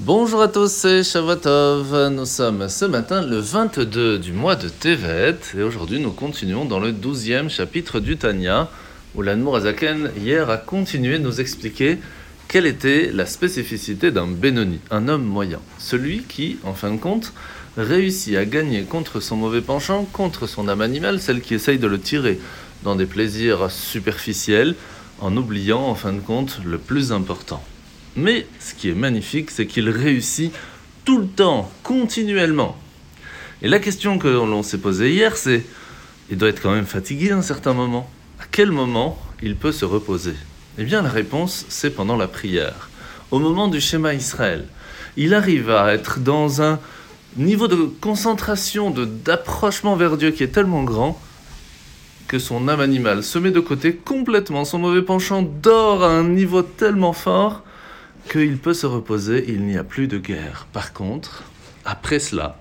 Bonjour à tous, c'est Shavuotov. Nous sommes ce matin le 22 du mois de Tevet et aujourd'hui nous continuons dans le 12e chapitre du Tanya où l'Anmour Azaken hier a continué de nous expliquer quelle était la spécificité d'un Benoni, un homme moyen. Celui qui, en fin de compte, réussit à gagner contre son mauvais penchant, contre son âme animale, celle qui essaye de le tirer dans des plaisirs superficiels en oubliant en fin de compte le plus important. Mais ce qui est magnifique, c'est qu'il réussit tout le temps, continuellement. Et la question que l'on s'est posée hier, c'est il doit être quand même fatigué à un certain moment. À quel moment il peut se reposer? Eh bien, la réponse, c'est pendant la prière. Au moment du schéma Israël, il arrive à être dans un niveau de concentration, de d'approchement vers Dieu qui est tellement grand que son âme animale se met de côté complètement, son mauvais penchant dort à un niveau tellement fort qu'il peut se reposer, il n'y a plus de guerre. Par contre, après cela,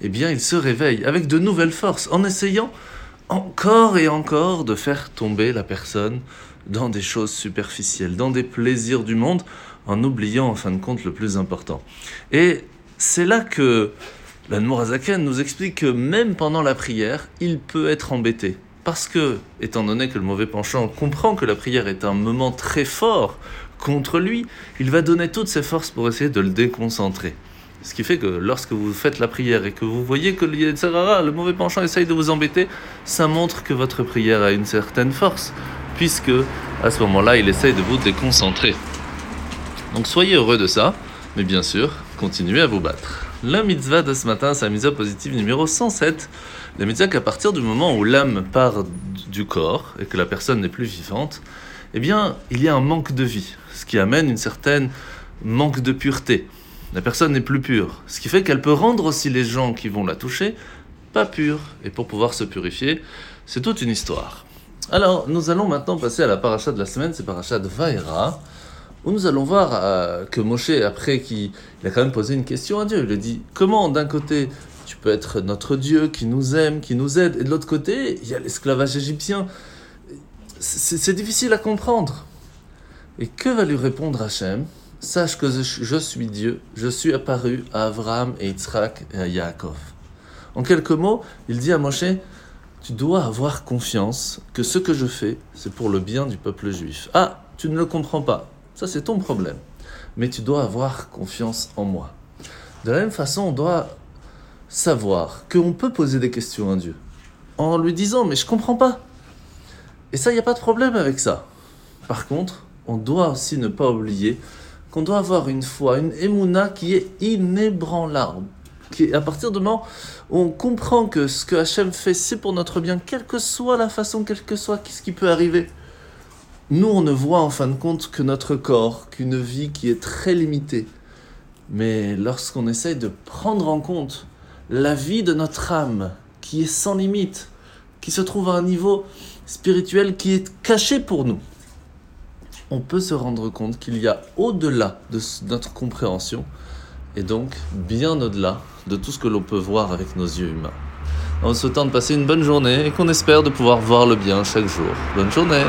eh bien, il se réveille avec de nouvelles forces en essayant encore et encore de faire tomber la personne dans des choses superficielles, dans des plaisirs du monde, en oubliant en fin de compte le plus important. Et c'est là que l'Anmorazaken nous explique que même pendant la prière, il peut être embêté. Parce que, étant donné que le mauvais penchant comprend que la prière est un moment très fort contre lui, il va donner toutes ses forces pour essayer de le déconcentrer. Ce qui fait que lorsque vous faites la prière et que vous voyez que le mauvais penchant essaye de vous embêter, ça montre que votre prière a une certaine force, puisque à ce moment-là, il essaye de vous déconcentrer. Donc soyez heureux de ça, mais bien sûr, continuez à vous battre. La mitzvah de ce matin, c'est la mitzvah positive numéro 107. La mitzvah qu'à partir du moment où l'âme part du corps et que la personne n'est plus vivante, eh bien, il y a un manque de vie, ce qui amène une certaine manque de pureté. La personne n'est plus pure, ce qui fait qu'elle peut rendre aussi les gens qui vont la toucher pas pures. Et pour pouvoir se purifier, c'est toute une histoire. Alors, nous allons maintenant passer à la paracha de la semaine, c'est paracha de Vaera où nous allons voir euh, que Moshe, après qu'il a quand même posé une question à Dieu, il lui dit comment d'un côté tu peux être notre Dieu qui nous aime, qui nous aide, et de l'autre côté il y a l'esclavage égyptien. C'est difficile à comprendre. Et que va lui répondre Hachem? Sache que je, suis Dieu, je suis apparu à Abraham et Yitzhak et à Yaakov. En quelques mots, il dit à Moshe, tu dois avoir confiance que ce que je fais, c'est pour le bien du peuple juif. Ah, tu ne le comprends pas. Ça, c'est ton problème. Mais tu dois avoir confiance en moi. De la même façon, on doit savoir qu'on peut poser des questions à Dieu en lui disant Mais je comprends pas. Et ça, il n'y a pas de problème avec ça. Par contre, on doit aussi ne pas oublier qu'on doit avoir une foi, une émouna qui est inébranlable. Qui, à partir du moment on comprend que ce que Hachem fait, c'est pour notre bien, quelle que soit la façon, quel que soit ce qui peut arriver. Nous, on ne voit en fin de compte que notre corps, qu'une vie qui est très limitée. Mais lorsqu'on essaye de prendre en compte la vie de notre âme, qui est sans limite, qui se trouve à un niveau spirituel qui est caché pour nous, on peut se rendre compte qu'il y a au-delà de notre compréhension, et donc bien au-delà de tout ce que l'on peut voir avec nos yeux humains. En souhaitant de passer une bonne journée et qu'on espère de pouvoir voir le bien chaque jour. Bonne journée